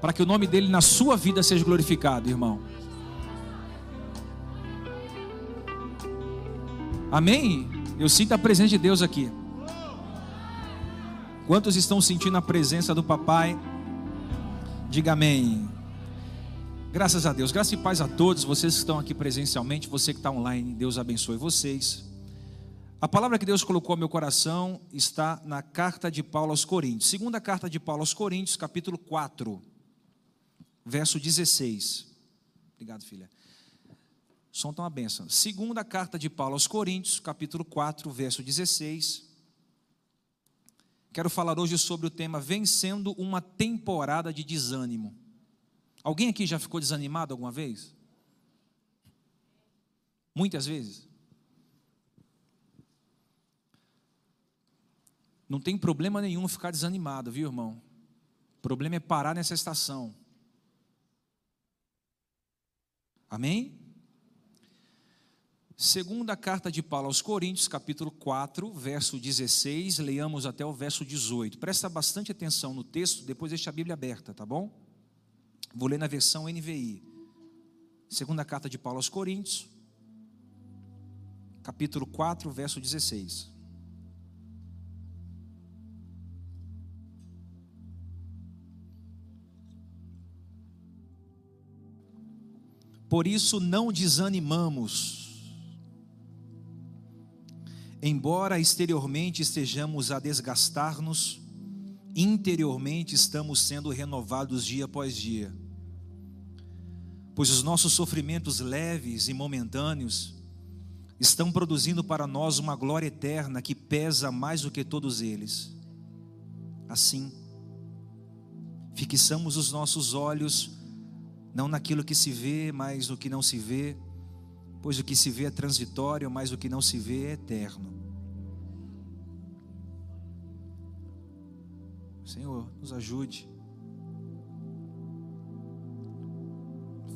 para que o nome dele na sua vida seja glorificado, irmão. Amém? Eu sinto a presença de Deus aqui. Quantos estão sentindo a presença do papai? Diga amém. Graças a Deus, graças e paz a todos, vocês que estão aqui presencialmente, você que está online, Deus abençoe vocês. A palavra que Deus colocou no meu coração está na carta de Paulo aos Coríntios, segunda carta de Paulo aos Coríntios, capítulo 4, verso 16. Obrigado, filha. Som está uma benção. Segunda carta de Paulo aos Coríntios, capítulo 4, verso 16. Quero falar hoje sobre o tema Vencendo uma temporada de desânimo. Alguém aqui já ficou desanimado alguma vez? Muitas vezes. Não tem problema nenhum ficar desanimado, viu, irmão? O problema é parar nessa estação. Amém? Segunda carta de Paulo aos Coríntios, capítulo 4, verso 16, leiamos até o verso 18. Presta bastante atenção no texto, depois deixa a Bíblia aberta, tá bom? Vou ler na versão NVI. Segunda carta de Paulo aos Coríntios, capítulo 4, verso 16. Por isso não desanimamos. Embora exteriormente estejamos a desgastar-nos, interiormente estamos sendo renovados dia após dia. Pois os nossos sofrimentos leves e momentâneos estão produzindo para nós uma glória eterna que pesa mais do que todos eles. Assim, fixamos os nossos olhos não naquilo que se vê, mas no que não se vê, pois o que se vê é transitório, mas o que não se vê é eterno. Senhor, nos ajude.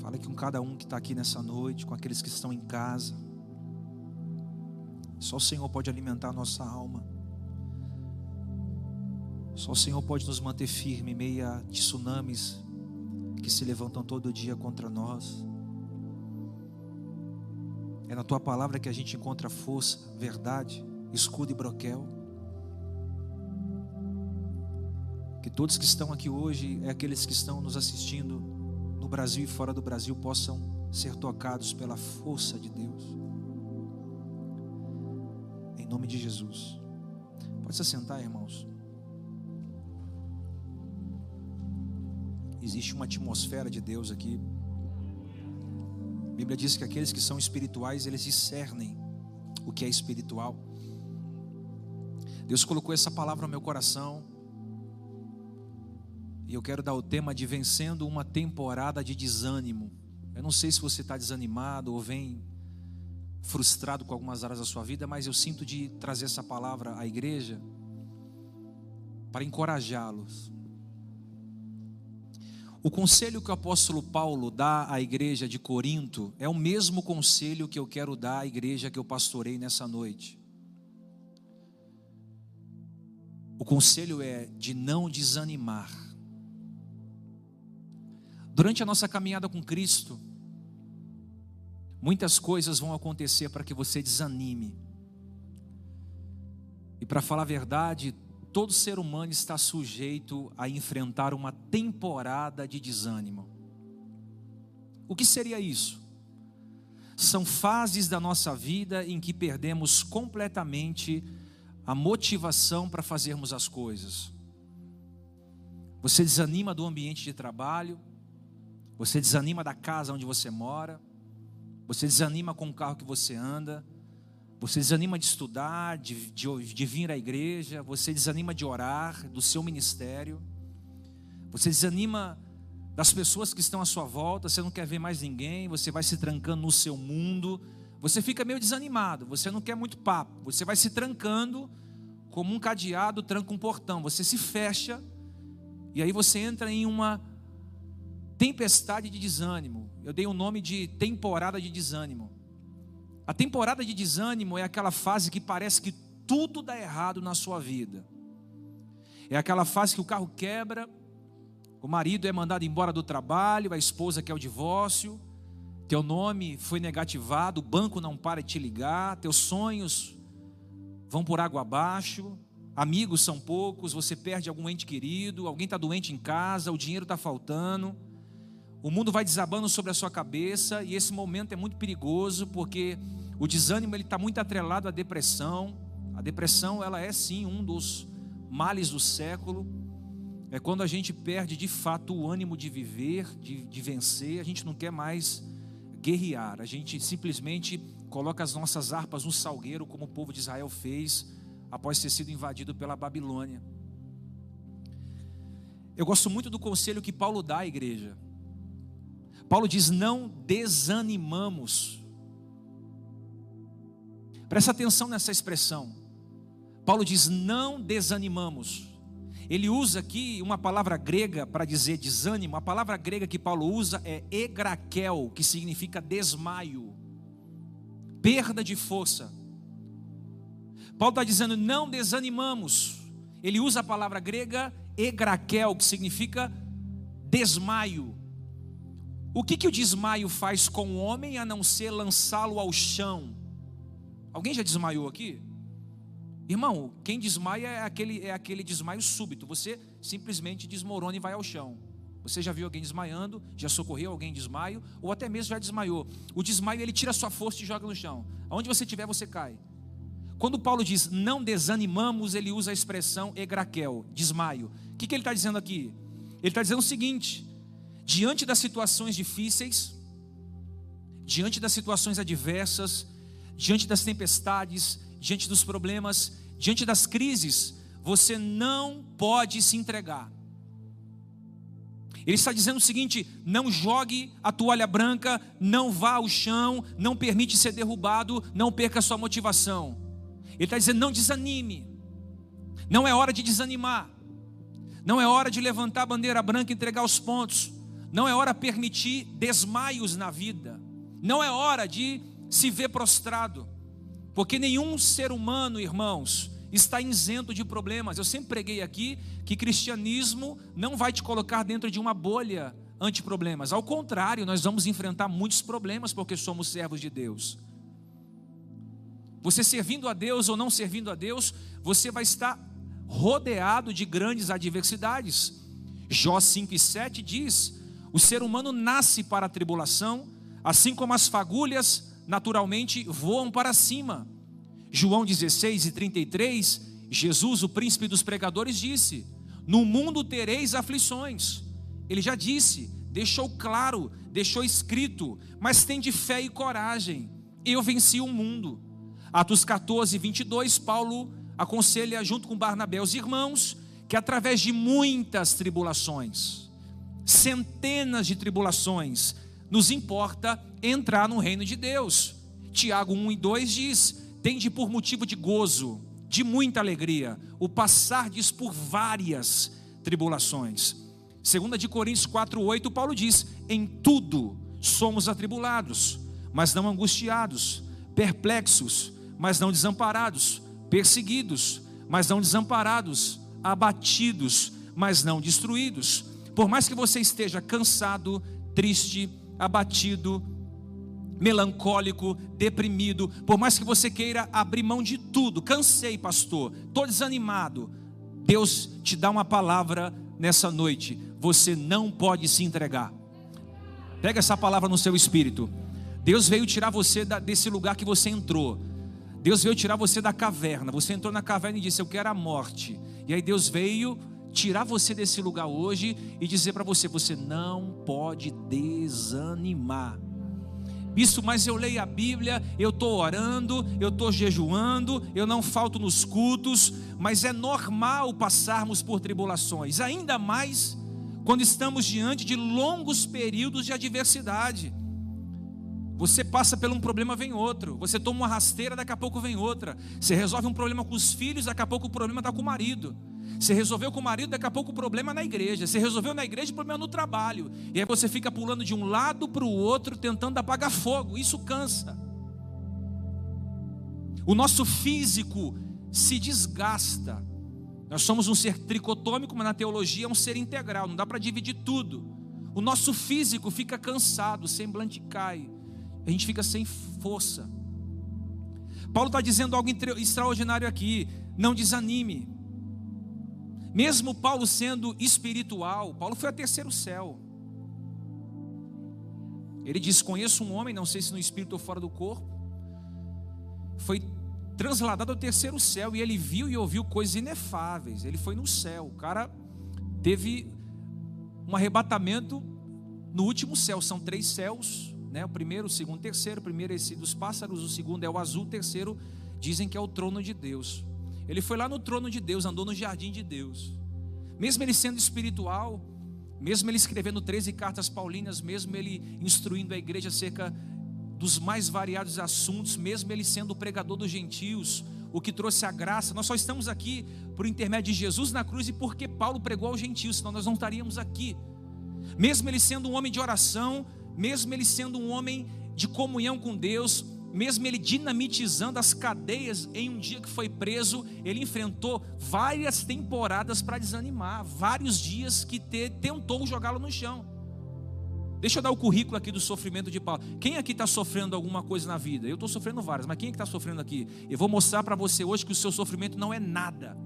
Fala com cada um que está aqui nessa noite, com aqueles que estão em casa. Só o Senhor pode alimentar a nossa alma. Só o Senhor pode nos manter firme em meio a tsunamis que se levantam todo dia contra nós. É na tua palavra que a gente encontra força, verdade, escudo e broquel. Que todos que estão aqui hoje, é aqueles que estão nos assistindo no Brasil e fora do Brasil, possam ser tocados pela força de Deus. Em nome de Jesus. Pode se sentar, irmãos. Existe uma atmosfera de Deus aqui. A Bíblia diz que aqueles que são espirituais, eles discernem o que é espiritual. Deus colocou essa palavra no meu coração e eu quero dar o tema de vencendo uma temporada de desânimo. Eu não sei se você está desanimado ou vem frustrado com algumas áreas da sua vida, mas eu sinto de trazer essa palavra à igreja para encorajá-los. O conselho que o apóstolo Paulo dá à igreja de Corinto é o mesmo conselho que eu quero dar à igreja que eu pastorei nessa noite. O conselho é de não desanimar. Durante a nossa caminhada com Cristo, muitas coisas vão acontecer para que você desanime. E para falar a verdade, todo ser humano está sujeito a enfrentar uma temporada de desânimo. O que seria isso? São fases da nossa vida em que perdemos completamente a motivação para fazermos as coisas. Você desanima do ambiente de trabalho, você desanima da casa onde você mora. Você desanima com o carro que você anda. Você desanima de estudar, de, de, de vir à igreja. Você desanima de orar, do seu ministério. Você desanima das pessoas que estão à sua volta. Você não quer ver mais ninguém. Você vai se trancando no seu mundo. Você fica meio desanimado. Você não quer muito papo. Você vai se trancando como um cadeado tranca um portão. Você se fecha. E aí você entra em uma tempestade de desânimo. Eu dei o nome de temporada de desânimo. A temporada de desânimo é aquela fase que parece que tudo dá errado na sua vida. É aquela fase que o carro quebra, O marido é mandado embora do trabalho, a esposa quer o divórcio, teu nome foi negativado, o banco não para de te ligar, teus sonhos vão por água abaixo, amigos são poucos, você perde algum ente querido, alguém está doente em casa, o dinheiro está faltando, o mundo vai desabando sobre a sua cabeça e esse momento é muito perigoso porque o desânimo ele está muito atrelado à depressão. A depressão ela é sim um dos males do século. É quando a gente perde de fato o ânimo de viver, de, de vencer, a gente não quer mais guerrear, a gente simplesmente coloca as nossas harpas no salgueiro, como o povo de Israel fez após ter sido invadido pela Babilônia. Eu gosto muito do conselho que Paulo dá à igreja. Paulo diz: não desanimamos. Presta atenção nessa expressão. Paulo diz: não desanimamos. Ele usa aqui uma palavra grega para dizer desânimo. A palavra grega que Paulo usa é egraquel, que significa desmaio, perda de força. Paulo está dizendo: não desanimamos. Ele usa a palavra grega egraquel, que significa desmaio. O que, que o desmaio faz com o homem a não ser lançá-lo ao chão? Alguém já desmaiou aqui? Irmão, quem desmaia é aquele, é aquele desmaio súbito. Você simplesmente desmorona e vai ao chão. Você já viu alguém desmaiando, já socorreu alguém em desmaio, ou até mesmo já desmaiou. O desmaio ele tira a sua força e joga no chão. Aonde você estiver, você cai. Quando Paulo diz não desanimamos, ele usa a expressão egraquel, desmaio. O que, que ele está dizendo aqui? Ele está dizendo o seguinte: diante das situações difíceis, diante das situações adversas, diante das tempestades, diante dos problemas, diante das crises, você não pode se entregar. Ele está dizendo o seguinte: não jogue a toalha branca, não vá ao chão, não permite ser derrubado, não perca sua motivação. Ele está dizendo: não desanime, não é hora de desanimar, não é hora de levantar a bandeira branca e entregar os pontos, não é hora de permitir desmaios na vida, não é hora de se ver prostrado, porque nenhum ser humano, irmãos, está isento de problemas. Eu sempre preguei aqui que cristianismo não vai te colocar dentro de uma bolha anti-problemas. Ao contrário, nós vamos enfrentar muitos problemas porque somos servos de Deus. Você servindo a Deus ou não servindo a Deus, você vai estar rodeado de grandes adversidades. Jó 5 e 7 diz: O ser humano nasce para a tribulação, assim como as fagulhas naturalmente voam para cima. João 16 e 33, Jesus, o príncipe dos pregadores, disse: No mundo tereis aflições. Ele já disse, deixou claro, deixou escrito, mas tem de fé e coragem. Eu venci o mundo. Atos 14, 22, Paulo aconselha, junto com Barnabé, os irmãos, que através de muitas tribulações, centenas de tribulações, nos importa entrar no reino de Deus. Tiago 1 e 2 diz: Tende por motivo de gozo, de muita alegria, o passardes por várias tribulações. Segunda de Coríntios 4:8, Paulo diz: Em tudo somos atribulados, mas não angustiados, perplexos, mas não desamparados, perseguidos, mas não desamparados, abatidos, mas não destruídos. Por mais que você esteja cansado, triste, abatido, melancólico, deprimido, por mais que você queira abrir mão de tudo, cansei, pastor, estou desanimado. Deus te dá uma palavra nessa noite: você não pode se entregar. Pega essa palavra no seu espírito. Deus veio tirar você desse lugar que você entrou. Deus veio tirar você da caverna. Você entrou na caverna e disse: Eu quero a morte. E aí Deus veio tirar você desse lugar hoje e dizer para você: você não pode desanimar. Isso, mas eu leio a Bíblia, eu estou orando, eu estou jejuando, eu não falto nos cultos, mas é normal passarmos por tribulações, ainda mais quando estamos diante de longos períodos de adversidade. Você passa por um problema, vem outro. Você toma uma rasteira, daqui a pouco vem outra. Você resolve um problema com os filhos, daqui a pouco o problema está com o marido. Você resolveu com o marido, daqui a pouco o problema é na igreja. Você resolveu na igreja, o problema é no trabalho. E aí você fica pulando de um lado para o outro, tentando apagar fogo. Isso cansa. O nosso físico se desgasta. Nós somos um ser tricotômico, mas na teologia é um ser integral, não dá para dividir tudo. O nosso físico fica cansado, o semblante cai, a gente fica sem força. Paulo está dizendo algo extraordinário aqui, não desanime. Mesmo Paulo sendo espiritual, Paulo foi a terceiro céu. Ele diz: Conheço um homem, não sei se no espírito ou fora do corpo, foi transladado ao terceiro céu e ele viu e ouviu coisas inefáveis. Ele foi no céu. O cara teve um arrebatamento no último céu. São três céus, né? O primeiro, o segundo, o terceiro. O primeiro é esse dos pássaros, o segundo é o azul, o terceiro dizem que é o trono de Deus. Ele foi lá no trono de Deus, andou no jardim de Deus. Mesmo ele sendo espiritual, mesmo ele escrevendo 13 cartas paulinas, mesmo ele instruindo a igreja acerca dos mais variados assuntos, mesmo ele sendo o pregador dos gentios, o que trouxe a graça. Nós só estamos aqui por intermédio de Jesus na cruz e porque Paulo pregou aos gentios, senão nós não estaríamos aqui. Mesmo ele sendo um homem de oração, mesmo ele sendo um homem de comunhão com Deus, mesmo ele dinamitizando as cadeias em um dia que foi preso, ele enfrentou várias temporadas para desanimar, vários dias que te, tentou jogá-lo no chão. Deixa eu dar o currículo aqui do sofrimento de Paulo. Quem aqui está sofrendo alguma coisa na vida? Eu estou sofrendo várias, mas quem é que está sofrendo aqui? Eu vou mostrar para você hoje que o seu sofrimento não é nada.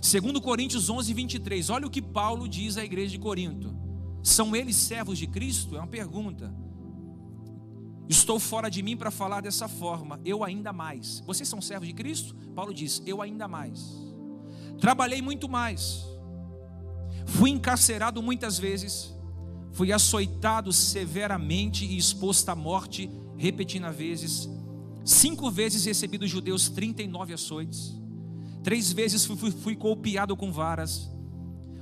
Segundo Coríntios 11, 23, olha o que Paulo diz à igreja de Corinto. São eles servos de Cristo? É uma pergunta. Estou fora de mim para falar dessa forma, eu ainda mais. Vocês são servos de Cristo? Paulo diz: Eu ainda mais. Trabalhei muito mais. Fui encarcerado muitas vezes Fui açoitado severamente e exposto à morte repetidas vezes. Cinco vezes recebi dos judeus 39 açoites. Três vezes fui, fui, fui golpeado com varas.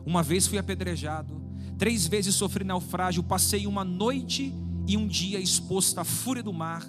Uma vez fui apedrejado. Três vezes sofri naufrágio. Passei uma noite e um dia exposto à fúria do mar.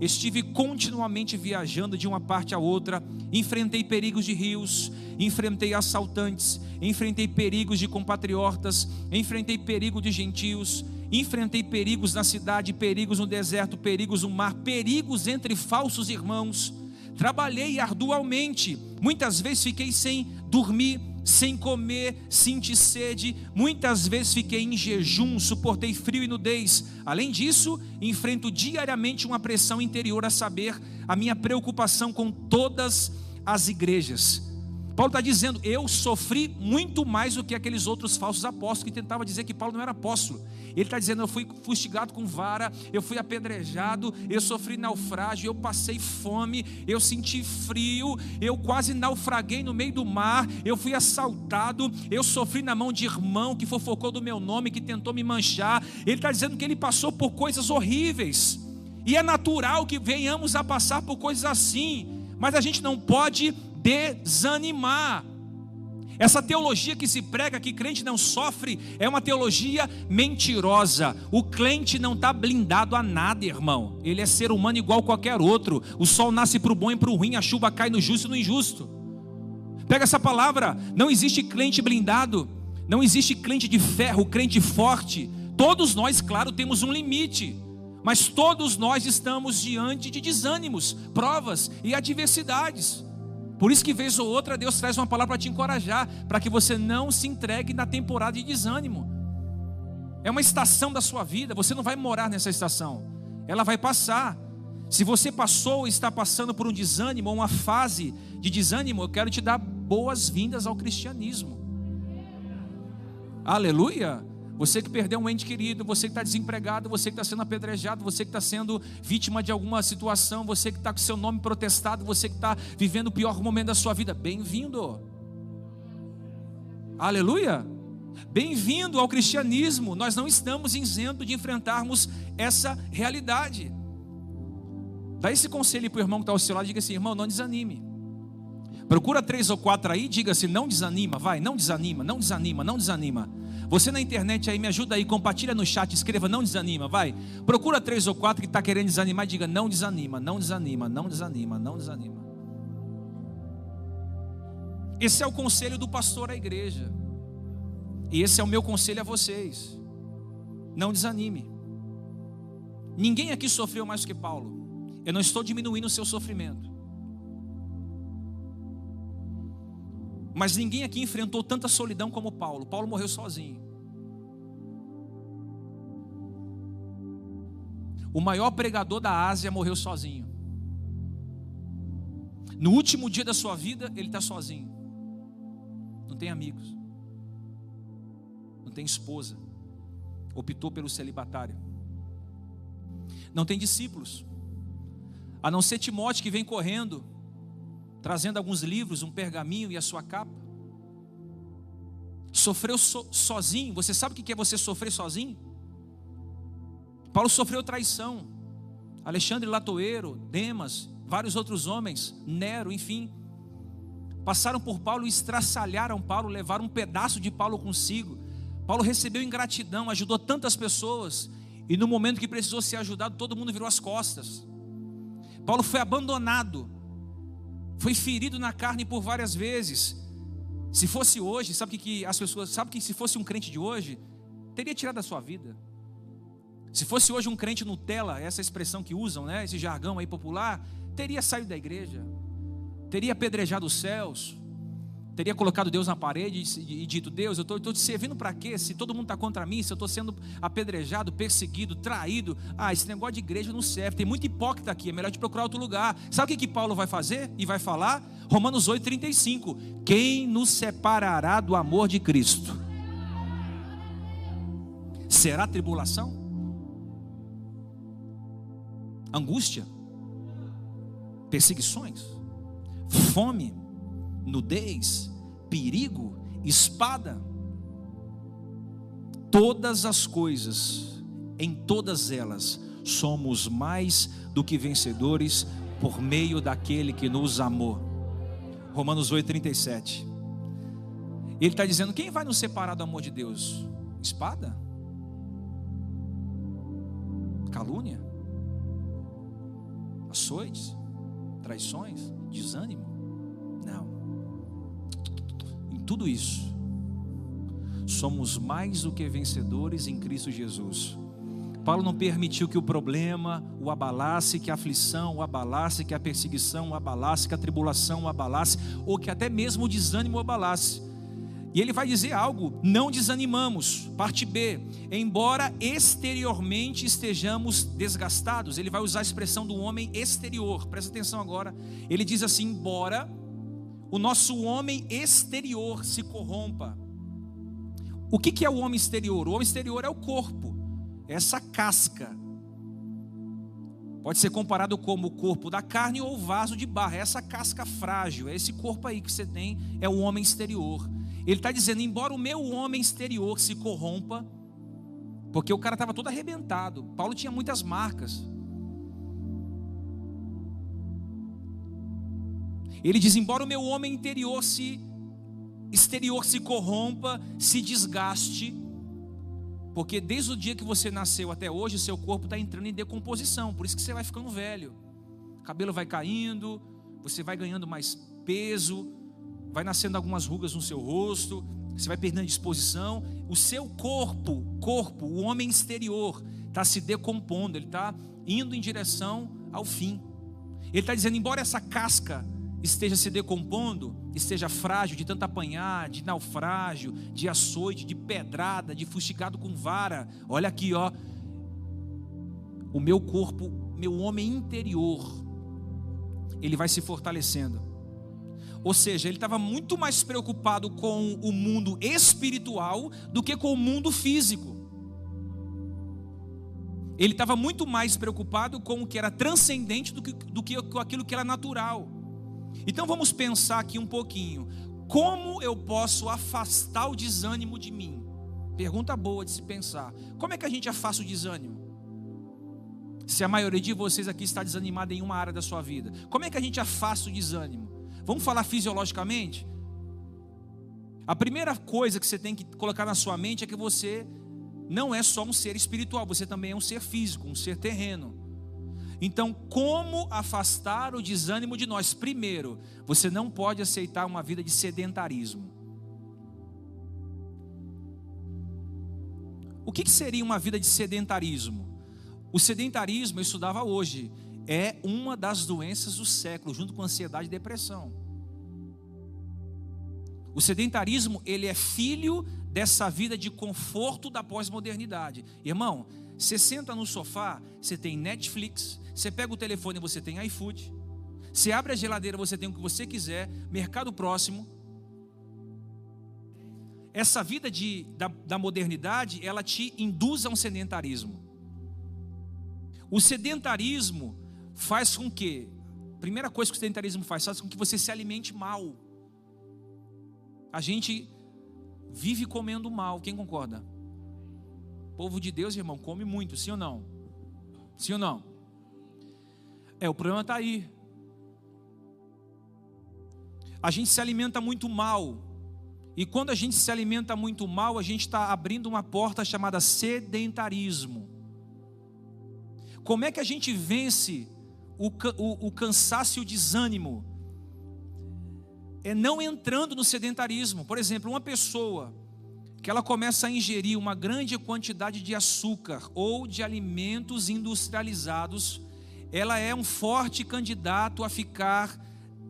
Estive continuamente viajando de uma parte a outra, enfrentei perigos de rios, enfrentei assaltantes, enfrentei perigos de compatriotas, enfrentei perigo de gentios, enfrentei perigos na cidade, perigos no deserto, perigos no mar, perigos entre falsos irmãos. Trabalhei arduamente, muitas vezes fiquei sem dormir, sem comer, senti sede, muitas vezes fiquei em jejum, suportei frio e nudez. Além disso, enfrento diariamente uma pressão interior a saber, a minha preocupação com todas as igrejas. Paulo está dizendo: Eu sofri muito mais do que aqueles outros falsos apóstolos que tentavam dizer que Paulo não era apóstolo. Ele está dizendo: Eu fui fustigado com vara, eu fui apedrejado, eu sofri naufrágio, eu passei fome, eu senti frio, eu quase naufraguei no meio do mar, eu fui assaltado, eu sofri na mão de irmão que fofocou do meu nome, que tentou me manchar. Ele está dizendo que ele passou por coisas horríveis. E é natural que venhamos a passar por coisas assim, mas a gente não pode desanimar. Essa teologia que se prega que crente não sofre é uma teologia mentirosa. O crente não está blindado a nada, irmão. Ele é ser humano igual qualquer outro. O sol nasce para o bom e para o ruim, a chuva cai no justo e no injusto. Pega essa palavra. Não existe crente blindado. Não existe crente de ferro, crente forte. Todos nós, claro, temos um limite. Mas todos nós estamos diante de desânimos, provas e adversidades. Por isso que vez ou outra Deus traz uma palavra para te encorajar, para que você não se entregue na temporada de desânimo. É uma estação da sua vida, você não vai morar nessa estação. Ela vai passar. Se você passou ou está passando por um desânimo uma fase de desânimo, eu quero te dar boas-vindas ao cristianismo. Aleluia! Você que perdeu um ente querido, você que está desempregado, você que está sendo apedrejado, você que está sendo vítima de alguma situação, você que está com seu nome protestado, você que está vivendo o pior momento da sua vida, bem-vindo. Aleluia. Bem-vindo ao cristianismo. Nós não estamos isentos de enfrentarmos essa realidade. Dá esse conselho para o irmão que está ao seu lado, diga assim, irmão, não desanime. Procura três ou quatro aí, diga assim, não desanima, vai, não desanima, não desanima, não desanima. Você na internet aí, me ajuda aí, compartilha no chat, escreva, não desanima, vai. Procura três ou quatro que está querendo desanimar e diga, não desanima, não desanima, não desanima, não desanima. Esse é o conselho do pastor à igreja. E esse é o meu conselho a vocês. Não desanime. Ninguém aqui sofreu mais que Paulo. Eu não estou diminuindo o seu sofrimento. Mas ninguém aqui enfrentou tanta solidão como Paulo. Paulo morreu sozinho. O maior pregador da Ásia morreu sozinho. No último dia da sua vida, ele está sozinho. Não tem amigos. Não tem esposa. Optou pelo celibatário. Não tem discípulos. A não ser Timóteo que vem correndo, trazendo alguns livros, um pergaminho e a sua capa. Sofreu so, sozinho. Você sabe o que é você sofrer sozinho? Paulo sofreu traição. Alexandre Latoeiro, Demas, vários outros homens, Nero, enfim, passaram por Paulo e estraçalharam Paulo, levaram um pedaço de Paulo consigo. Paulo recebeu ingratidão, ajudou tantas pessoas, e no momento que precisou ser ajudado, todo mundo virou as costas. Paulo foi abandonado, foi ferido na carne por várias vezes. Se fosse hoje, sabe que, as pessoas, sabe que se fosse um crente de hoje, teria tirado a sua vida. Se fosse hoje um crente Nutella, essa expressão que usam, né, esse jargão aí popular, teria saído da igreja, teria apedrejado os céus, teria colocado Deus na parede e dito: Deus, eu estou te servindo para quê? Se todo mundo está contra mim, se eu estou sendo apedrejado, perseguido, traído, ah, esse negócio de igreja não serve. Tem muito hipócrita aqui, é melhor te procurar outro lugar. Sabe o que, que Paulo vai fazer e vai falar? Romanos 8,35: Quem nos separará do amor de Cristo? Será tribulação? angústia, perseguições, fome, nudez, perigo, espada. Todas as coisas, em todas elas, somos mais do que vencedores por meio daquele que nos amou. Romanos 8,37. Ele está dizendo: quem vai nos separar do amor de Deus? Espada? Calúnia? açoites, traições, desânimo? Não. Tudo isso, somos mais do que vencedores em Cristo Jesus. Paulo não permitiu que o problema o abalasse, que a aflição o abalasse, que a perseguição o abalasse, que a tribulação o abalasse, ou que até mesmo o desânimo o abalasse. E ele vai dizer algo: não desanimamos. Parte B. Embora exteriormente estejamos desgastados, ele vai usar a expressão do homem exterior. Presta atenção agora. Ele diz assim: embora o nosso homem exterior se corrompa. O que, que é o homem exterior? O homem exterior é o corpo, é essa casca. Pode ser comparado como o corpo da carne ou o vaso de barro, é essa casca frágil, é esse corpo aí que você tem, é o homem exterior. Ele está dizendo: embora o meu homem exterior se corrompa, porque o cara estava todo arrebentado, Paulo tinha muitas marcas. Ele diz: embora o meu homem interior se exterior se corrompa, se desgaste, porque desde o dia que você nasceu até hoje, seu corpo está entrando em decomposição, por isso que você vai ficando velho, o cabelo vai caindo, você vai ganhando mais peso, vai nascendo algumas rugas no seu rosto, você vai perdendo disposição, o seu corpo, corpo, o homem exterior, está se decompondo, ele está indo em direção ao fim. Ele está dizendo, embora essa casca esteja se decompondo, esteja frágil de tanto apanhar, de naufrágio, de açoite, de pedrada, de fustigado com vara. Olha aqui, ó. O meu corpo, meu homem interior, ele vai se fortalecendo. Ou seja, ele estava muito mais preocupado com o mundo espiritual do que com o mundo físico. Ele estava muito mais preocupado com o que era transcendente do que, do que com aquilo que era natural. Então vamos pensar aqui um pouquinho. Como eu posso afastar o desânimo de mim? Pergunta boa de se pensar. Como é que a gente afasta o desânimo? Se a maioria de vocês aqui está desanimada em uma área da sua vida, como é que a gente afasta o desânimo? Vamos falar fisiologicamente? A primeira coisa que você tem que colocar na sua mente é que você não é só um ser espiritual, você também é um ser físico, um ser terreno. Então, como afastar o desânimo de nós? Primeiro, você não pode aceitar uma vida de sedentarismo. O que, seria uma vida de sedentarismo? O sedentarismo, eu estudava hoje, é uma das doenças do século, junto com ansiedade e depressão. O sedentarismo, ele é filho dessa vida de conforto da pós-modernidade. Irmão, você senta no sofá, você tem Netflix, você pega o telefone, você tem iFood, você abre a geladeira, você tem o que você quiser, mercado próximo. Essa vida de, da, da modernidade, ela te induz a um sedentarismo. O sedentarismo faz com que, primeira coisa que o sedentarismo faz, faz com que você se alimente mal. A gente vive comendo mal, quem concorda? O povo de Deus, irmão, come muito, sim ou não? Sim ou não? É, o problema está aí. A gente se alimenta muito mal. E quando a gente se alimenta muito mal, a gente está abrindo uma porta chamada sedentarismo. Como é que a gente vence o, o, o cansaço e o desânimo? É não entrando no sedentarismo. Por exemplo, uma pessoa que ela começa a ingerir uma grande quantidade de açúcar ou de alimentos industrializados, ela é um forte candidato a ficar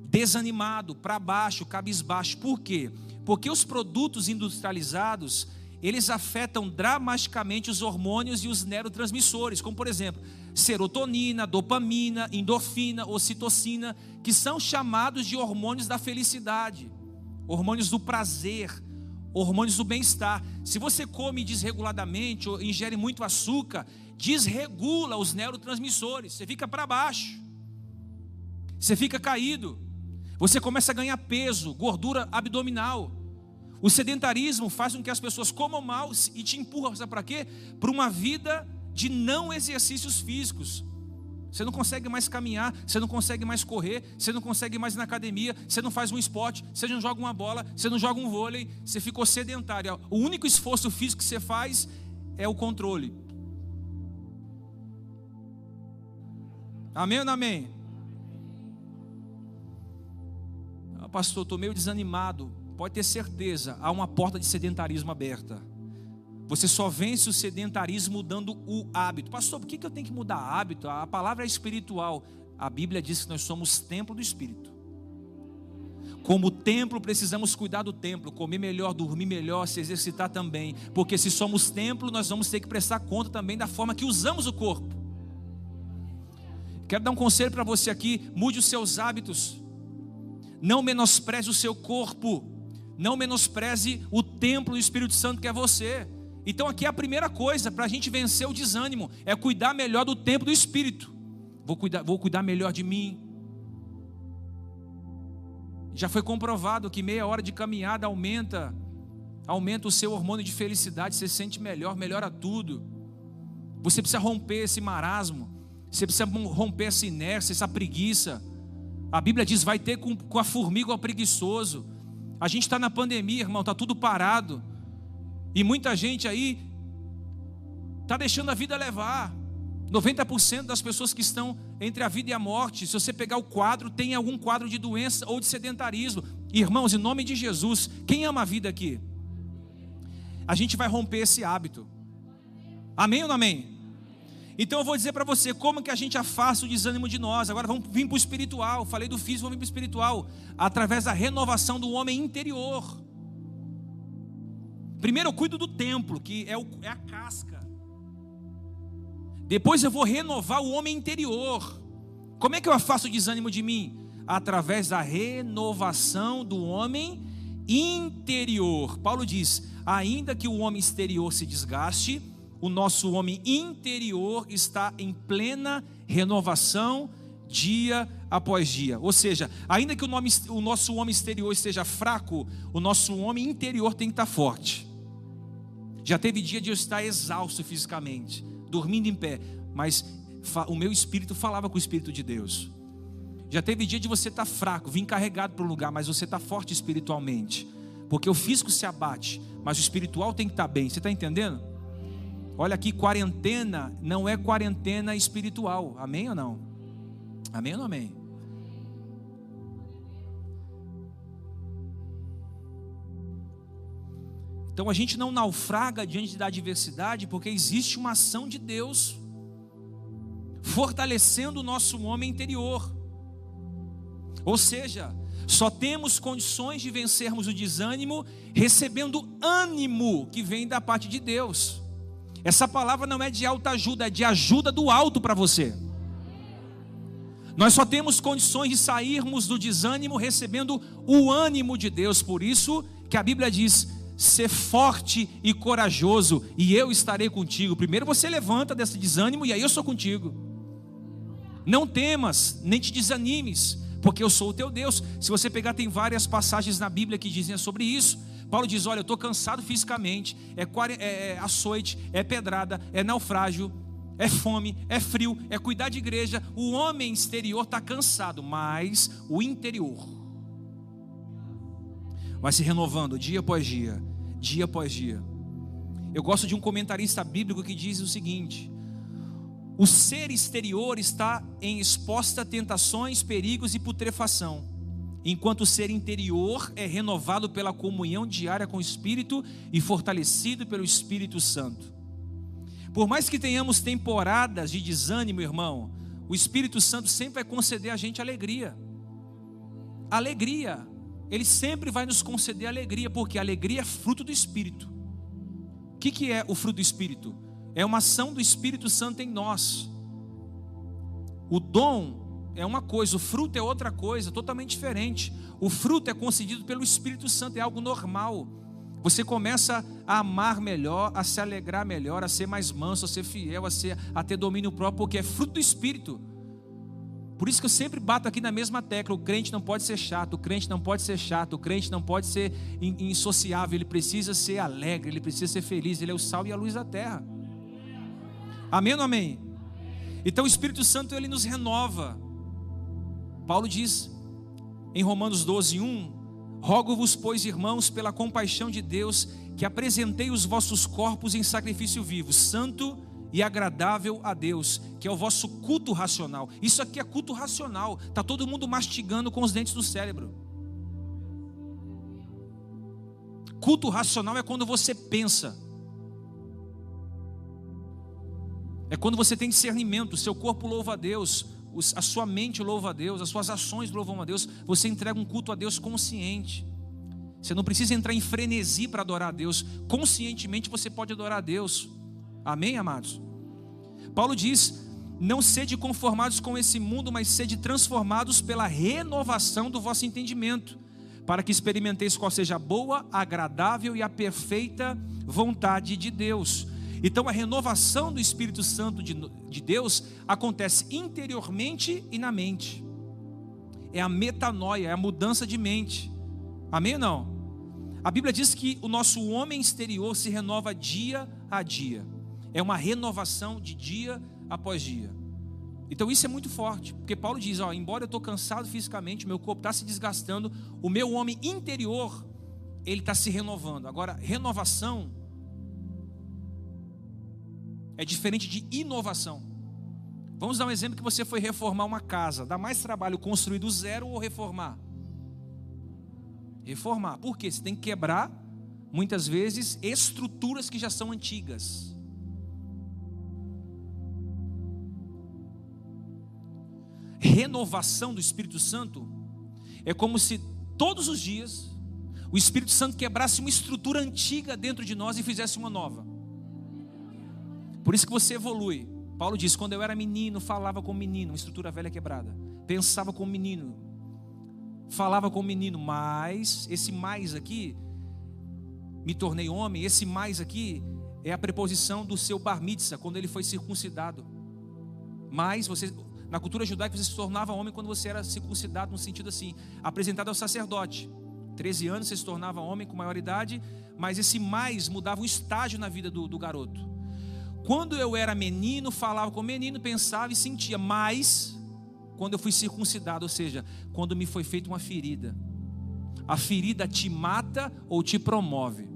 desanimado, para baixo, cabisbaixo. Por quê? Porque os produtos industrializados, eles afetam dramaticamente os hormônios e os neurotransmissores, como por exemplo, serotonina, dopamina, endorfina, ocitocina, que são chamados de hormônios da felicidade, hormônios do prazer, hormônios do bem-estar. Se você come desreguladamente ou ingere muito açúcar, desregula os neurotransmissores, você fica para baixo, você fica caído, você começa a ganhar peso, gordura abdominal. O sedentarismo faz com que as pessoas comam mal e te empurram, sabe para quê? Para uma vida de não exercícios físicos. Você não consegue mais caminhar, você não consegue mais correr, você não consegue mais ir na academia, você não faz um esporte, você não joga uma bola, você não joga um vôlei, você ficou sedentário. O único esforço físico que você faz é o controle. Amém ou não amém? Ah, pastor, estou meio desanimado. Pode ter certeza, há uma porta de sedentarismo aberta. Você só vence o sedentarismo mudando o hábito. Pastor, por que eu tenho que mudar hábito? A palavra é espiritual. A Bíblia diz que nós somos templo do Espírito. Como templo, precisamos cuidar do templo, comer melhor, dormir melhor, se exercitar também. Porque se somos templo, nós vamos ter que prestar conta também da forma que usamos o corpo. Quero dar um conselho para você aqui: mude os seus hábitos. Não menospreze o seu corpo. Não menospreze o templo do Espírito Santo que é você. Então, aqui é a primeira coisa para a gente vencer o desânimo: é cuidar melhor do tempo do espírito. Vou cuidar, vou cuidar melhor de mim. Já foi comprovado que meia hora de caminhada aumenta, aumenta o seu hormônio de felicidade, você se sente melhor, melhora tudo. Você precisa romper esse marasmo, você precisa romper essa inércia, essa preguiça. A Bíblia diz: vai ter com, com a formiga o preguiçoso. A gente está na pandemia, irmão, está tudo parado. E muita gente aí está deixando a vida levar. 90% das pessoas que estão entre a vida e a morte, se você pegar o quadro, tem algum quadro de doença ou de sedentarismo. Irmãos, em nome de Jesus, quem ama a vida aqui? A gente vai romper esse hábito. Amém ou não amém? Então eu vou dizer para você como que a gente afasta o desânimo de nós. Agora vamos vir para o espiritual. Falei do físico, vamos vir para o espiritual. Através da renovação do homem interior. Primeiro eu cuido do templo, que é, o, é a casca. Depois eu vou renovar o homem interior. Como é que eu afasto o desânimo de mim? Através da renovação do homem interior. Paulo diz: ainda que o homem exterior se desgaste, o nosso homem interior está em plena renovação dia após dia. Ou seja, ainda que o, nome, o nosso homem exterior esteja fraco, o nosso homem interior tem que estar forte. Já teve dia de eu estar exausto fisicamente, dormindo em pé, mas o meu espírito falava com o espírito de Deus. Já teve dia de você estar fraco, vir carregado para um lugar, mas você está forte espiritualmente. Porque o físico se abate, mas o espiritual tem que estar bem. Você está entendendo? Olha aqui, quarentena não é quarentena espiritual. Amém ou não? Amém ou não amém? Então a gente não naufraga diante da adversidade porque existe uma ação de Deus fortalecendo o nosso homem interior. Ou seja, Só temos condições de vencermos o desânimo recebendo ânimo que vem da parte de Deus. Essa palavra não é de alta ajuda, é de ajuda do alto para você. Nós só temos condições de sairmos do desânimo recebendo o ânimo de Deus. Por isso que a Bíblia diz: ser forte e corajoso, e eu estarei contigo. Primeiro você levanta desse desânimo, e aí eu sou contigo. Não temas, nem te desanimes, porque eu sou o teu Deus. Se você pegar, tem várias passagens na Bíblia que dizem sobre isso. Paulo diz: Olha, eu estou cansado fisicamente, é, é, é açoite, é pedrada, é naufrágio, é fome, é frio, é cuidar de igreja. O homem exterior está cansado, mas o interior vai se renovando dia após dia, dia após dia. Eu gosto de um comentarista bíblico que diz o seguinte: o ser exterior está em exposta a tentações, perigos e putrefação, enquanto o ser interior é renovado pela comunhão diária com o Espírito e fortalecido pelo Espírito Santo. Por mais que tenhamos temporadas de desânimo, irmão, o Espírito Santo sempre vai conceder a gente alegria. Alegria. Ele sempre vai nos conceder alegria, porque alegria é fruto do Espírito. O que, que é o fruto do Espírito? é uma ação do Espírito Santo em nós. O dom é uma coisa, o fruto é outra coisa, totalmente diferente. O fruto é concedido pelo Espírito Santo, é algo normal. Você começa a amar melhor, a se alegrar melhor, a ser mais manso, a ser fiel, a, ser, a ter domínio próprio, porque é fruto do Espírito. Por isso que eu sempre bato aqui na mesma tecla: o crente não pode ser chato, o crente não pode ser chato, o crente não pode ser insociável, ele precisa ser alegre, ele precisa ser feliz, ele é o sal e a luz da terra. Amém ou amém? Então o Espírito Santo ele nos renova. Paulo diz em Romanos 12, 1: Rogo-vos, pois, irmãos, pela compaixão de Deus, que apresentei os vossos corpos em sacrifício vivo, santo e agradável a Deus, que é o vosso culto racional. Isso aqui é culto racional. Tá todo mundo mastigando com os dentes do cérebro. Culto racional é quando você pensa. É quando você tem discernimento, seu corpo louva a Deus, a sua mente louva a Deus, as suas ações louvam a Deus, você entrega um culto a Deus consciente. Você não precisa entrar em frenesi para adorar a Deus, conscientemente você pode adorar a Deus. Amém, amados? Paulo diz: Não sede conformados com esse mundo, mas sede transformados pela renovação do vosso entendimento, para que experimenteis qual seja a boa, agradável e a perfeita vontade de Deus. Então a renovação do Espírito Santo de, de Deus acontece interiormente e na mente. É a metanoia, é a mudança de mente. Amém ou não? A Bíblia diz que o nosso homem exterior se renova dia a dia. É uma renovação de dia após dia. Então isso é muito forte, porque Paulo diz: ó, embora eu estou cansado fisicamente, meu corpo está se desgastando, o meu homem interior ele está se renovando. Agora, renovação é diferente de inovação. Vamos dar um exemplo que você foi reformar uma casa. Dá mais trabalho construir do zero ou reformar? Reformar. Por quê? Você tem que quebrar, muitas vezes, estruturas que já são antigas. Renovação do Espírito Santo é como se todos os dias o Espírito Santo quebrasse uma estrutura antiga dentro de nós e fizesse uma nova. Por isso que você evolui. Paulo diz: quando eu era menino, falava com menino, uma estrutura velha quebrada. Pensava com menino, falava com menino, mas esse mais aqui, me tornei homem, esse mais aqui é a preposição do seu bar mitzvah, quando ele foi circuncidado. Mas você, na cultura judaica, você se tornava homem quando você era circuncidado, no sentido assim, apresentado ao sacerdote. 13 anos você se tornava homem com maioridade, mas esse mais mudava um estágio na vida do, do garoto. Quando eu era menino, falava com menino, pensava e sentia, mas quando eu fui circuncidado, ou seja, quando me foi feita uma ferida, a ferida te mata ou te promove?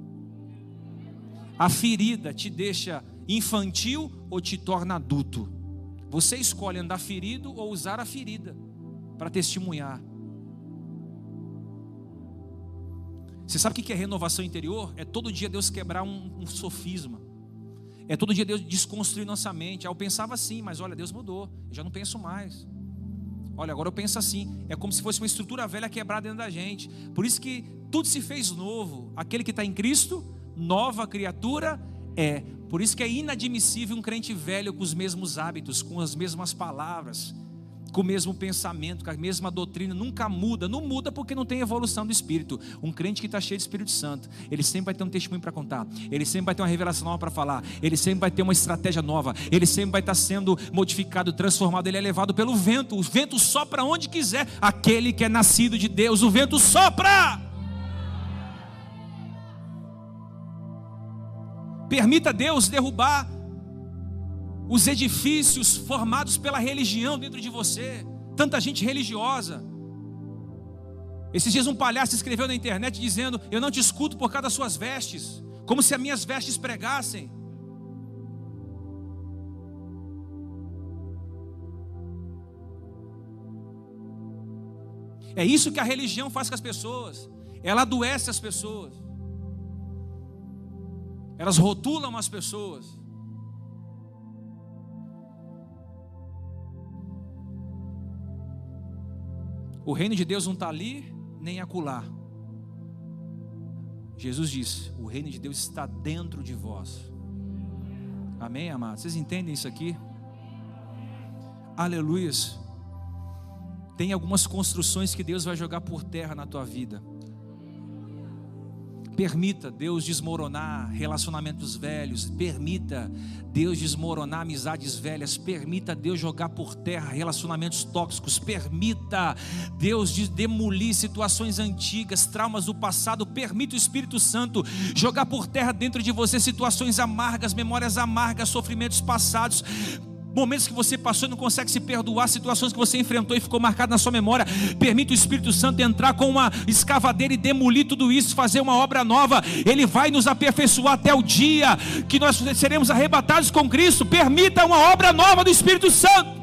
A ferida te deixa infantil ou te torna adulto? Você escolhe andar ferido ou usar a ferida para testemunhar. Você sabe o que é renovação interior? É todo dia Deus quebrar um, um sofisma. É todo dia Deus desconstruir nossa mente. Eu pensava assim, mas olha, Deus mudou. Eu já não penso mais. Olha, agora eu penso assim: é como se fosse uma estrutura velha quebrada dentro da gente. Por isso que tudo se fez novo. Aquele que está em Cristo, nova criatura é. Por isso que é inadmissível um crente velho com os mesmos hábitos, com as mesmas palavras, com o mesmo pensamento, com a mesma doutrina, nunca muda. Não muda porque não tem evolução do Espírito. Um crente que está cheio de Espírito Santo, ele sempre vai ter um testemunho para contar, ele sempre vai ter uma revelação nova para falar, ele sempre vai ter uma estratégia nova, ele sempre vai estar sendo modificado, transformado, ele é levado pelo vento. O vento sopra onde quiser. Aquele que é nascido de Deus, o vento sopra. Permita Deus derrubar os edifícios formados pela religião dentro de você, tanta gente religiosa. Esses dias um palhaço escreveu na internet dizendo: Eu não te escuto por causa das suas vestes, como se as minhas vestes pregassem. É isso que a religião faz com as pessoas, ela adoece as pessoas, elas rotulam as pessoas. O reino de Deus não está ali nem acolá. Jesus disse: O reino de Deus está dentro de vós. Amém, amados? Vocês entendem isso aqui? Aleluias. Tem algumas construções que Deus vai jogar por terra na tua vida. Permita Deus desmoronar relacionamentos velhos, permita Deus desmoronar amizades velhas, permita Deus jogar por terra relacionamentos tóxicos, permita Deus demolir situações antigas, traumas do passado, permita o Espírito Santo jogar por terra dentro de você situações amargas, memórias amargas, sofrimentos passados momentos que você passou e não consegue se perdoar, situações que você enfrentou e ficou marcado na sua memória. Permita o Espírito Santo entrar com uma escavadeira e demolir tudo isso, fazer uma obra nova. Ele vai nos aperfeiçoar até o dia que nós seremos arrebatados com Cristo. Permita uma obra nova do Espírito Santo.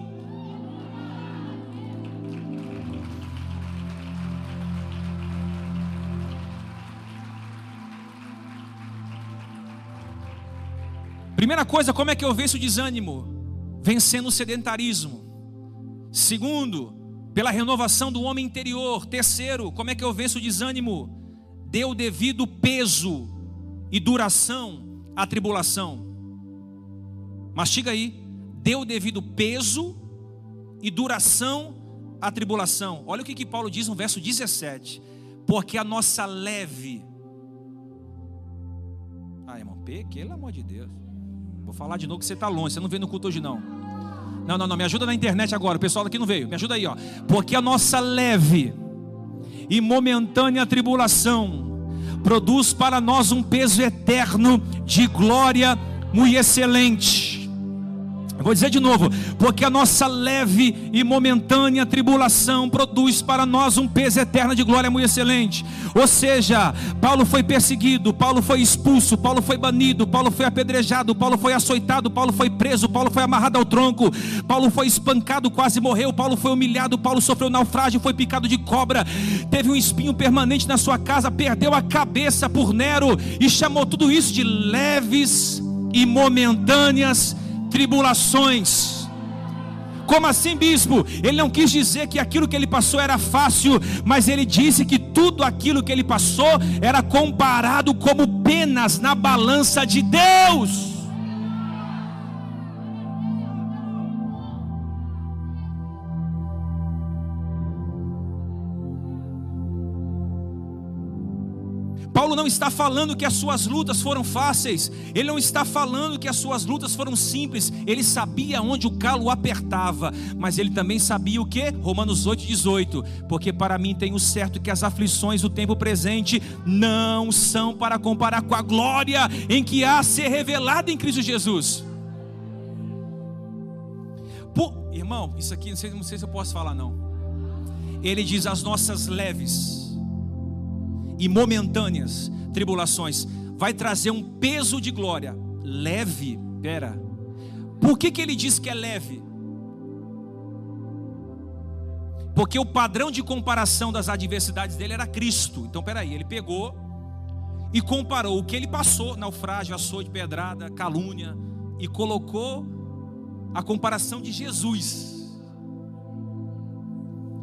Primeira coisa, como é que eu venço o desânimo? Vencendo o sedentarismo. Segundo, pela renovação do homem interior. Terceiro, como é que eu venço o desânimo? Dê o devido peso e duração à tribulação. Mastiga aí. Dê o devido peso e duração à tribulação. Olha o que, que Paulo diz no verso 17. Porque a nossa leve. Ah, irmão, pelo amor de Deus. Vou falar de novo que você está longe, você não veio no culto hoje não. Não, não, não, me ajuda na internet agora, o pessoal aqui não veio, me ajuda aí, ó. Porque a nossa leve e momentânea tribulação produz para nós um peso eterno de glória muito excelente vou dizer de novo, porque a nossa leve e momentânea tribulação produz para nós um peso eterno de glória muito excelente. Ou seja, Paulo foi perseguido, Paulo foi expulso, Paulo foi banido, Paulo foi apedrejado, Paulo foi açoitado, Paulo foi preso, Paulo foi amarrado ao tronco, Paulo foi espancado, quase morreu, Paulo foi humilhado, Paulo sofreu naufrágio, foi picado de cobra, teve um espinho permanente na sua casa, perdeu a cabeça por Nero e chamou tudo isso de leves e momentâneas tribulações. Como assim, bispo? Ele não quis dizer que aquilo que ele passou era fácil, mas ele disse que tudo aquilo que ele passou era comparado como penas na balança de Deus. Paulo não está falando que as suas lutas foram fáceis, ele não está falando que as suas lutas foram simples, ele sabia onde o calo apertava, mas ele também sabia o que? Romanos 8,18: porque para mim tenho certo que as aflições do tempo presente não são para comparar com a glória em que há a ser revelada em Cristo Jesus. Pô, irmão, isso aqui não sei, não sei se eu posso falar, não. Ele diz: as nossas leves e momentâneas tribulações, vai trazer um peso de glória leve. Pera, por que, que ele diz que é leve? Porque o padrão de comparação das adversidades dele era Cristo. Então, peraí, ele pegou e comparou o que ele passou, naufrágio, açoite, pedrada, calúnia, e colocou a comparação de Jesus.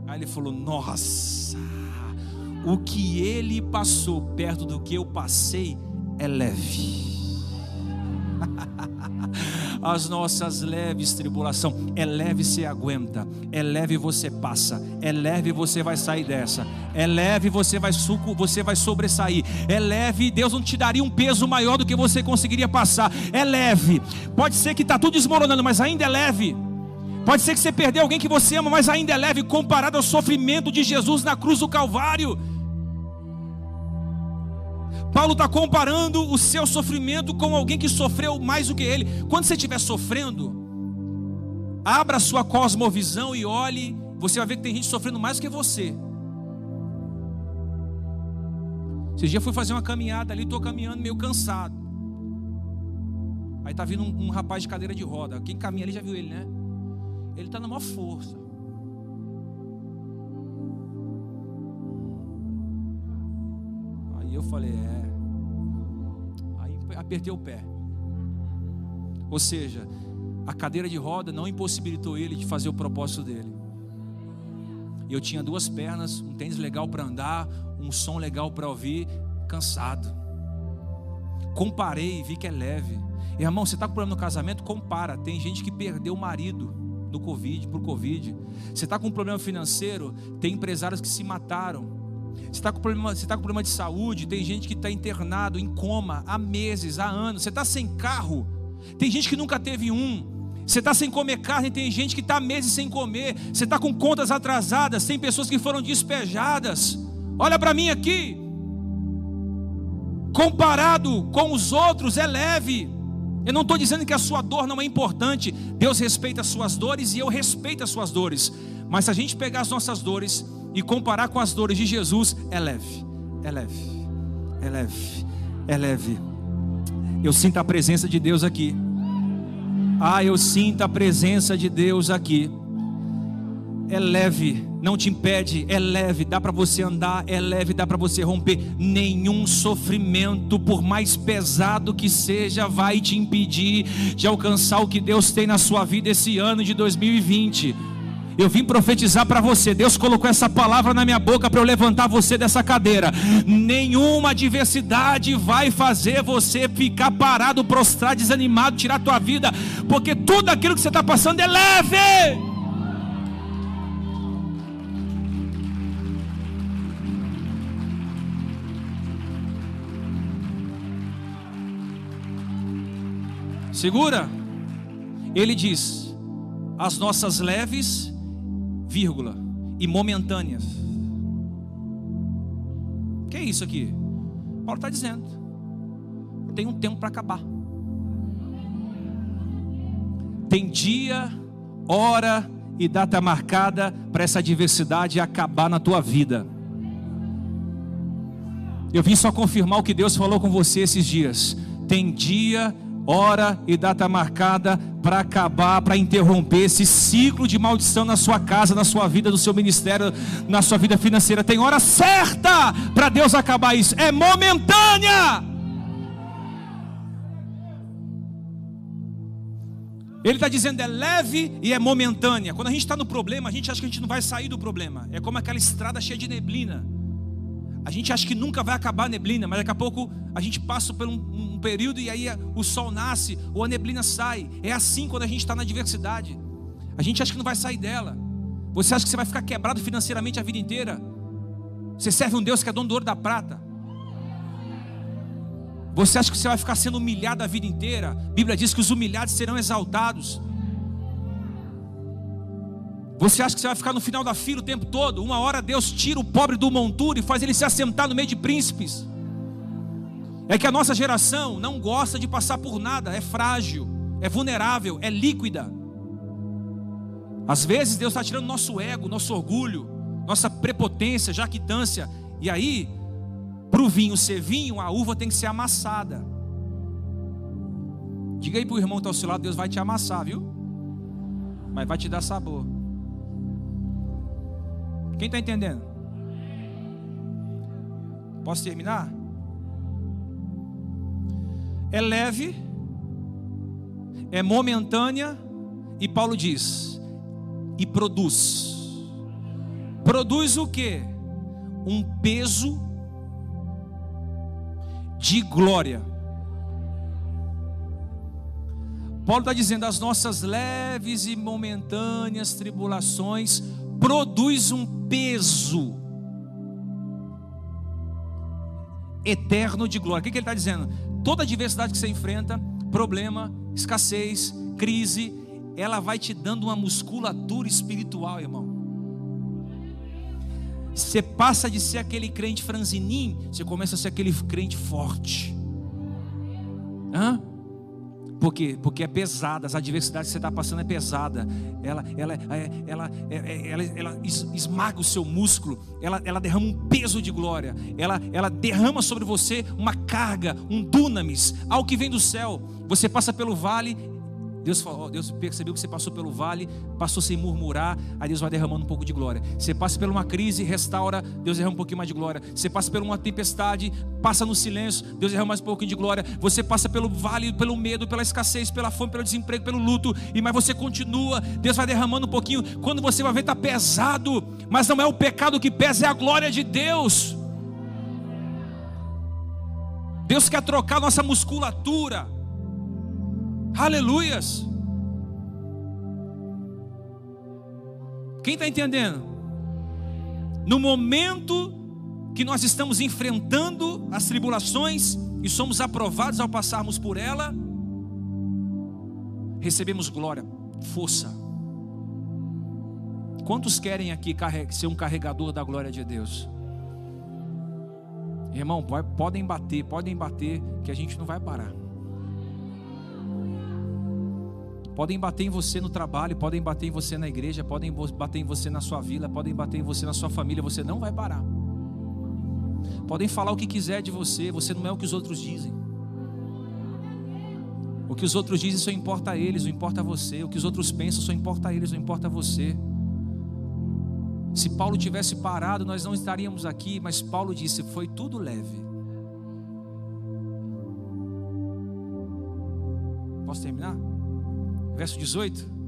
Aí ele falou: Nossa, o que ele passou perto do que eu passei é leve. As nossas leves tribulação é leve você aguenta, é leve você passa, é leve você vai sair dessa, é leve você vai suco, você vai sobressair, é leve, Deus não te daria um peso maior do que você conseguiria passar, é leve. Pode ser que está tudo desmoronando, mas ainda é leve. Pode ser que você perdeu alguém que você ama, mas ainda é leve comparado ao sofrimento de Jesus na cruz do Calvário. Paulo está comparando o seu sofrimento com alguém que sofreu mais do que ele. Quando você estiver sofrendo, abra a sua cosmovisão e olhe, você vai ver que tem gente sofrendo mais do que você. Esse dia eu fui fazer uma caminhada ali, estou caminhando meio cansado. Aí tá vindo um, um, rapaz de cadeira de roda. Quem caminha ali já viu ele, né? Ele está na maior força. Aí eu falei, é. Aí apertei o pé. Ou seja, a cadeira de roda não impossibilitou ele de fazer o propósito dele. Eu tinha duas pernas, um tênis legal para andar, um som legal para ouvir, cansado. Comparei e vi que é leve. Irmão, você está com problema no casamento? Compara. Tem gente que perdeu o marido no Covid, por Covid. Você está com um problema financeiro? Tem empresários que se mataram. Você está com, problema, você tá com problema de saúde? Tem gente que está internado em coma há meses, há anos. Você está sem carro? Tem gente que nunca teve um. Você está sem comer carne, tem gente que está meses sem comer. Você está com contas atrasadas, tem pessoas que foram despejadas. Olha para mim aqui. Comparado com os outros, é leve. Eu não estou dizendo que a sua dor não é importante. Deus respeita as suas dores e eu respeito as suas dores. Mas se a gente pegar as nossas dores e comparar com as dores de Jesus, é leve, é leve, é leve, é leve. Eu sinto a presença de Deus aqui. Ah, eu sinto a presença de Deus aqui. É leve, não te impede, é leve, dá para você andar, é leve, dá para você romper. Nenhum sofrimento, por mais pesado que seja, vai te impedir de alcançar o que Deus tem na sua vida esse ano de 2020. Eu vim profetizar para você. Deus colocou essa palavra na minha boca para eu levantar você dessa cadeira. Nenhuma adversidade vai fazer você ficar parado, prostrado, desanimado, tirar tua vida, porque tudo aquilo que você está passando é leve. Segura. Ele diz: as nossas leves vírgula, e momentâneas. Que é isso aqui? Paulo está dizendo: tem um tempo para acabar. Tem dia, hora e data marcada para essa adversidade acabar na tua vida. Eu vim só confirmar o que Deus falou com você esses dias. Tem dia, hora e data marcada para acabar, para interromper esse ciclo de maldição na sua casa, na sua vida, no seu ministério, na sua vida financeira. Tem hora certa para Deus acabar isso, é momentânea. Ele está dizendo é leve e é momentânea. Quando a gente está no problema, a gente acha que a gente não vai sair do problema. É como aquela estrada cheia de neblina. A gente acha que nunca vai acabar a neblina, mas daqui a pouco a gente passa por um, um período e aí o sol nasce ou a neblina sai. É assim quando a gente está na adversidade. A gente acha que não vai sair dela. Você acha que você vai ficar quebrado financeiramente a vida inteira? Você serve um Deus que é dono do ouro da prata. Você acha que você vai ficar sendo humilhado a vida inteira? A Bíblia diz que os humilhados serão exaltados. Você acha que você vai ficar no final da fila o tempo todo? Uma hora Deus tira o pobre do monturo e faz ele se assentar no meio de príncipes. É que a nossa geração não gosta de passar por nada, é frágil, é vulnerável, é líquida. Às vezes Deus está tirando nosso ego, nosso orgulho, nossa prepotência, jaquitância. E aí, para o vinho ser vinho, a uva tem que ser amassada. Diga aí para o irmão que está ao seu lado, Deus vai te amassar, viu? Mas vai te dar sabor. Quem está entendendo? Posso terminar? É leve, é momentânea, e Paulo diz, e produz. produz o que? Um peso de glória. Paulo está dizendo: as nossas leves e momentâneas tribulações produz um peso eterno de glória. O que, ele está dizendo? Toda adversidade que você enfrenta, problema, escassez, crise, ela vai te dando uma musculatura espiritual, irmão. Você passa de ser aquele crente franzinim, você começa a ser aquele crente forte. Hã? Por quê? Porque é pesada, as adversidades que você está passando é pesada. Ela, ela, é, ela, é, é, ela, ela esmaga o seu músculo, ela, ela derrama um peso de glória, ela, ela derrama sobre você uma carga, um dunamis, algo que vem do céu. Você passa pelo vale, Deus, falou, Deus percebeu que você passou pelo vale, passou sem murmurar, aí Deus vai derramando um pouco de glória. Você passa por uma crise, restaura, Deus derrama um pouquinho mais de glória. Você passa por uma tempestade, passa no silêncio, Deus derrama mais um pouquinho de glória. Você passa pelo vale, pelo medo, pela escassez, pela fome, pelo desemprego, pelo luto, e mas você continua, Deus vai derramando um pouquinho. Quando você vai ver, está pesado, mas não é o pecado que pesa, é a glória de Deus. Deus quer trocar nossa musculatura. Aleluias. Quem está entendendo? No momento que nós estamos enfrentando as tribulações e somos aprovados ao passarmos por ela, recebemos glória, força. Quantos querem aqui ser um carregador da glória de Deus? Irmão, podem bater, podem bater, que a gente não vai parar. Podem bater em você no trabalho, podem bater em você na igreja, podem bater em você na sua vila, podem bater em você na sua família, você não vai parar. Podem falar o que quiser de você, você não é o que os outros dizem. O que os outros dizem só importa a eles, não importa a você. O que os outros pensam só importa a eles, não importa a você. Se Paulo tivesse parado, nós não estaríamos aqui, mas Paulo disse: foi tudo leve. Posso terminar? Verso 18.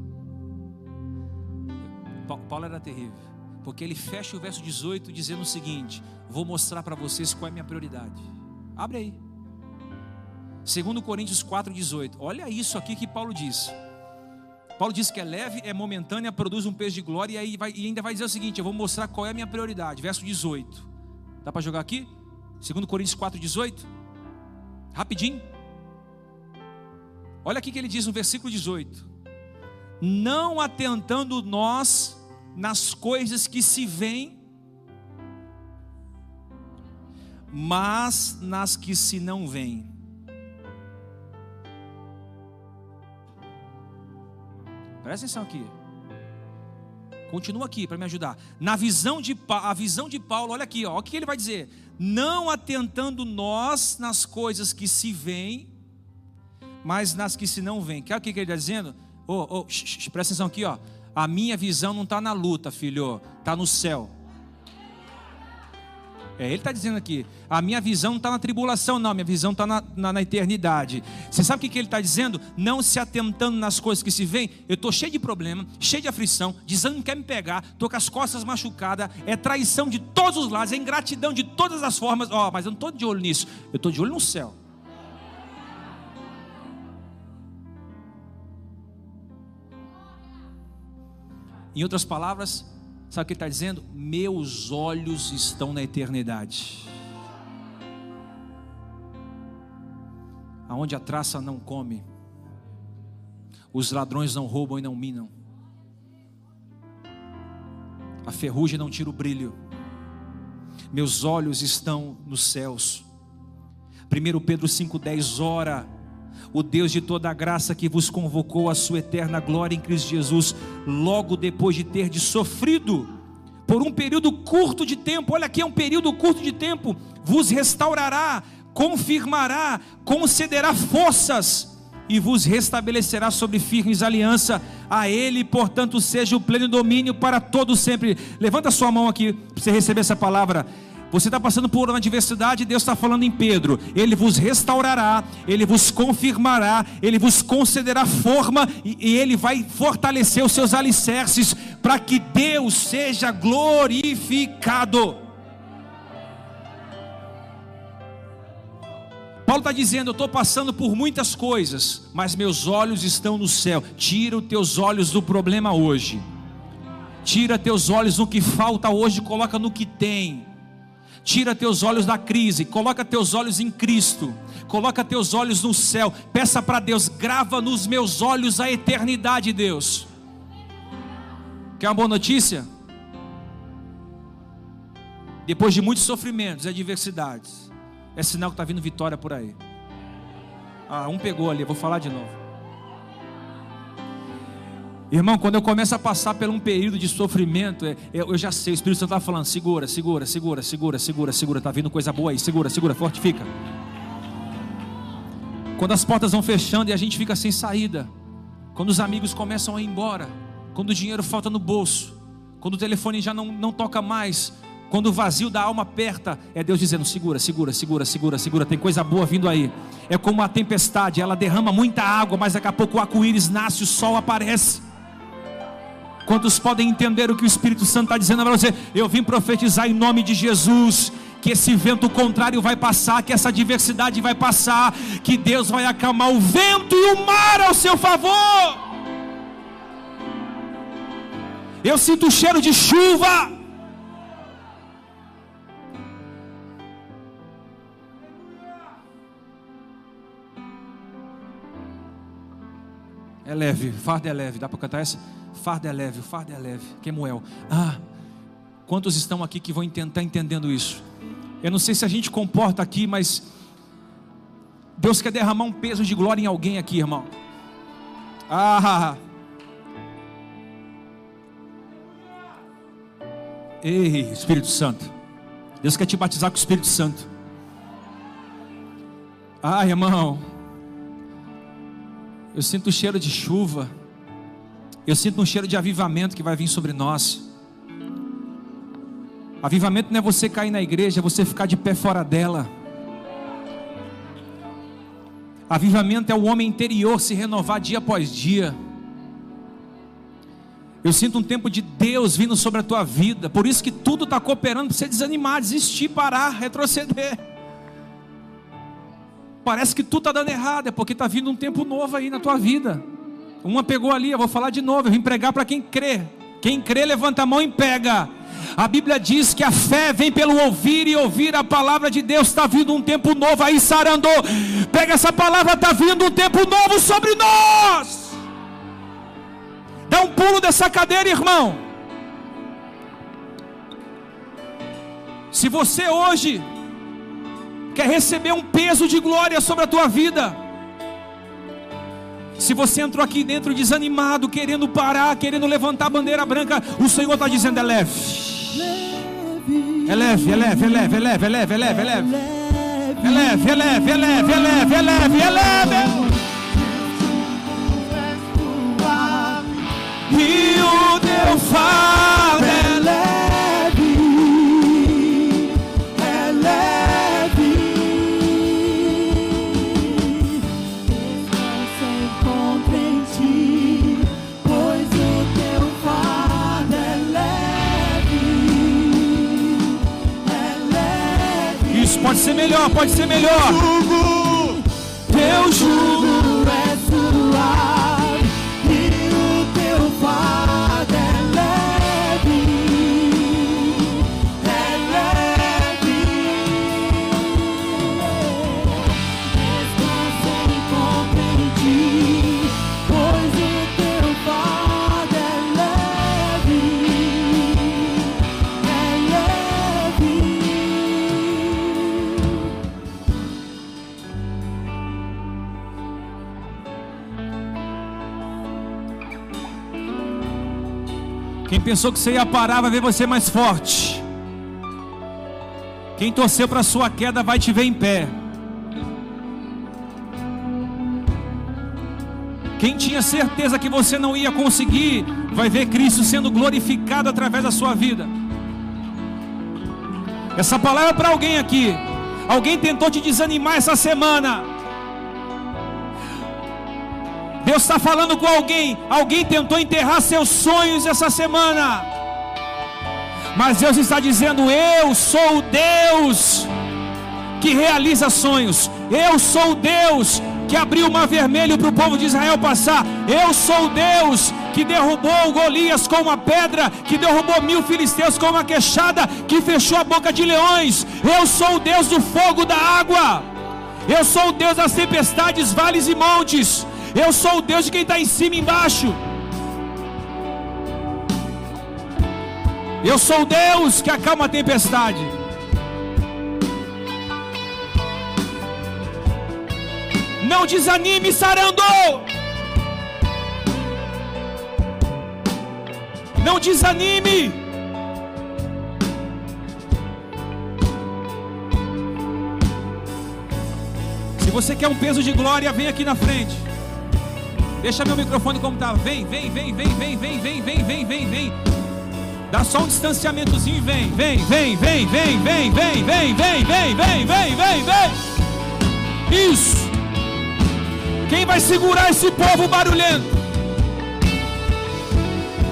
Paulo era terrível, porque ele fecha o verso 18 dizendo o seguinte: Vou mostrar para vocês qual é a minha prioridade. Abre aí. 2 Coríntios 4,18. Olha isso aqui que Paulo diz. Paulo diz que é leve, é momentânea, produz um peso de glória, e, aí vai, e ainda vai dizer o seguinte: Eu vou mostrar qual é a minha prioridade. Verso 18. Dá para jogar aqui? 2 Coríntios 4,18. Rapidinho. Olha aqui que ele diz no versículo 18: Não atentando nós nas coisas que se veem, mas nas que se não veem. Presta atenção aqui. Continua aqui para me ajudar. Na visão de a visão de Paulo, olha aqui, ó, o que ele vai dizer? Não atentando nós nas coisas que se veem, mas nas que se não vêm. Quer o que ele está dizendo? Oh, oh, presta atenção aqui, ó. A minha visão não está na luta, filho, está no céu. É, ele está dizendo aqui, a minha visão não está na tribulação, não, minha visão está na, na, na, eternidade. Você sabe o que, que ele está dizendo? Não se atentando nas coisas que se veem. Eu estou cheio de problema, cheio de aflição, desânimo quer me pegar, estou com as costas machucadas, é traição de todos os lados, é ingratidão de todas as formas. Ó, oh, mas eu não estou de olho nisso, eu estou de olho no céu. Em outras palavras, sabe o que ele está dizendo? Meus olhos estão na eternidade. Aonde a traça não come, os ladrões não roubam e não minam, a ferrugem não tira o brilho, meus olhos estão nos céus. 1 Pedro 5,10 ora o Deus de toda a graça que vos convocou à sua eterna glória em Cristo Jesus, logo depois de ter de sofrido por um período curto de tempo, olha aqui é um período curto de tempo, vos restaurará, confirmará, concederá forças e vos restabelecerá sobre firmes aliança. A Ele, portanto, seja o pleno domínio para todo sempre. Levanta sua mão aqui para você receber essa palavra. Você está passando por uma adversidade, Deus está falando em Pedro. Ele vos restaurará, Ele vos confirmará, Ele vos concederá forma e, e Ele vai fortalecer os seus alicerces para que Deus seja glorificado. Paulo está dizendo: Eu estou passando por muitas coisas, mas meus olhos estão no céu. Tira os teus olhos do problema hoje. Tira teus olhos no que falta hoje, coloca no que tem. Tira teus olhos da crise, coloca teus olhos em Cristo. Coloca teus olhos no céu. Peça para Deus, grava nos meus olhos a eternidade, Deus. Quer uma boa notícia? Depois de muitos sofrimentos e adversidades, é sinal que está vindo vitória por aí. Ah, um pegou ali, vou falar de novo. Irmão, quando eu começo a passar por um período de sofrimento, é, eu já sei, o Espírito Santo está falando: segura, segura, segura, segura, segura, segura, está vindo coisa boa aí, segura, segura, fortifica. Quando as portas vão fechando e a gente fica sem saída, quando os amigos começam a ir embora, quando o dinheiro falta no bolso, quando o telefone já não, não toca mais, quando o vazio da alma aperta, é Deus dizendo: segura, segura, segura, segura, segura, tem coisa boa vindo aí. É como a tempestade, ela derrama muita água, mas daqui a pouco o arco-íris nasce, o sol aparece. Quantos podem entender o que o Espírito Santo está dizendo para você? Eu vim profetizar em nome de Jesus que esse vento contrário vai passar, que essa adversidade vai passar, que Deus vai acalmar o vento e o mar ao seu favor. Eu sinto o cheiro de chuva. É leve, fardo é leve, dá para cantar essa? fardo é leve, o fardo é leve. Quemuel. Ah, quantos estão aqui que vão tentar entendendo isso? Eu não sei se a gente comporta aqui, mas Deus quer derramar um peso de glória em alguém aqui, irmão. Ah! Ei, Espírito Santo. Deus quer te batizar com o Espírito Santo. Ah, irmão. Eu sinto o cheiro de chuva. Eu sinto um cheiro de avivamento que vai vir sobre nós. Avivamento não é você cair na igreja, é você ficar de pé fora dela. Avivamento é o homem interior se renovar dia após dia. Eu sinto um tempo de Deus vindo sobre a tua vida. Por isso que tudo está cooperando para você desanimar, desistir, parar, retroceder. Parece que tudo está dando errado, é porque está vindo um tempo novo aí na tua vida. Uma pegou ali, eu vou falar de novo, eu vim pregar para quem crê. Quem crê, levanta a mão e pega. A Bíblia diz que a fé vem pelo ouvir e ouvir a palavra de Deus. Está vindo um tempo novo aí, Sarandô. Pega essa palavra, está vindo um tempo novo sobre nós. Dá um pulo dessa cadeira, irmão. Se você hoje quer receber um peso de glória sobre a tua vida, se você entrou aqui dentro desanimado, querendo parar, querendo levantar a bandeira branca, o Senhor está dizendo: é leve. É leve, é leve, é leve, é leve, é leve, é leve, é leve. É leve, é leve, é leve, é leve, é leve, é leve. E o teu fardo Pode ser melhor, pode ser melhor. Teu jugo é pensou que você ia parar vai ver você mais forte. Quem torceu para sua queda vai te ver em pé. Quem tinha certeza que você não ia conseguir, vai ver Cristo sendo glorificado através da sua vida. Essa palavra é para alguém aqui. Alguém tentou te desanimar essa semana. Deus está falando com alguém. Alguém tentou enterrar seus sonhos essa semana. Mas Deus está dizendo: Eu sou o Deus que realiza sonhos. Eu sou o Deus que abriu o mar vermelho para o povo de Israel passar. Eu sou o Deus que derrubou Golias com uma pedra, que derrubou mil filisteus com uma queixada, que fechou a boca de leões. Eu sou o Deus do fogo, da água. Eu sou o Deus das tempestades, vales e montes. Eu sou o Deus de quem está em cima e embaixo. Eu sou o Deus que acalma a tempestade. Não desanime, Sarando. Não desanime. Se você quer um peso de glória, vem aqui na frente. Deixa meu microfone como tá. Vem, vem, vem, vem, vem, vem, vem, vem, vem, vem, vem. Dá só um distanciamentozinho e vem, vem, vem, vem, vem, vem, vem, vem, vem, vem, vem, vem, vem, vem. Isso. Quem vai segurar esse povo barulhento?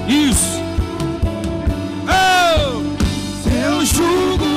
Isso. Eu julgo.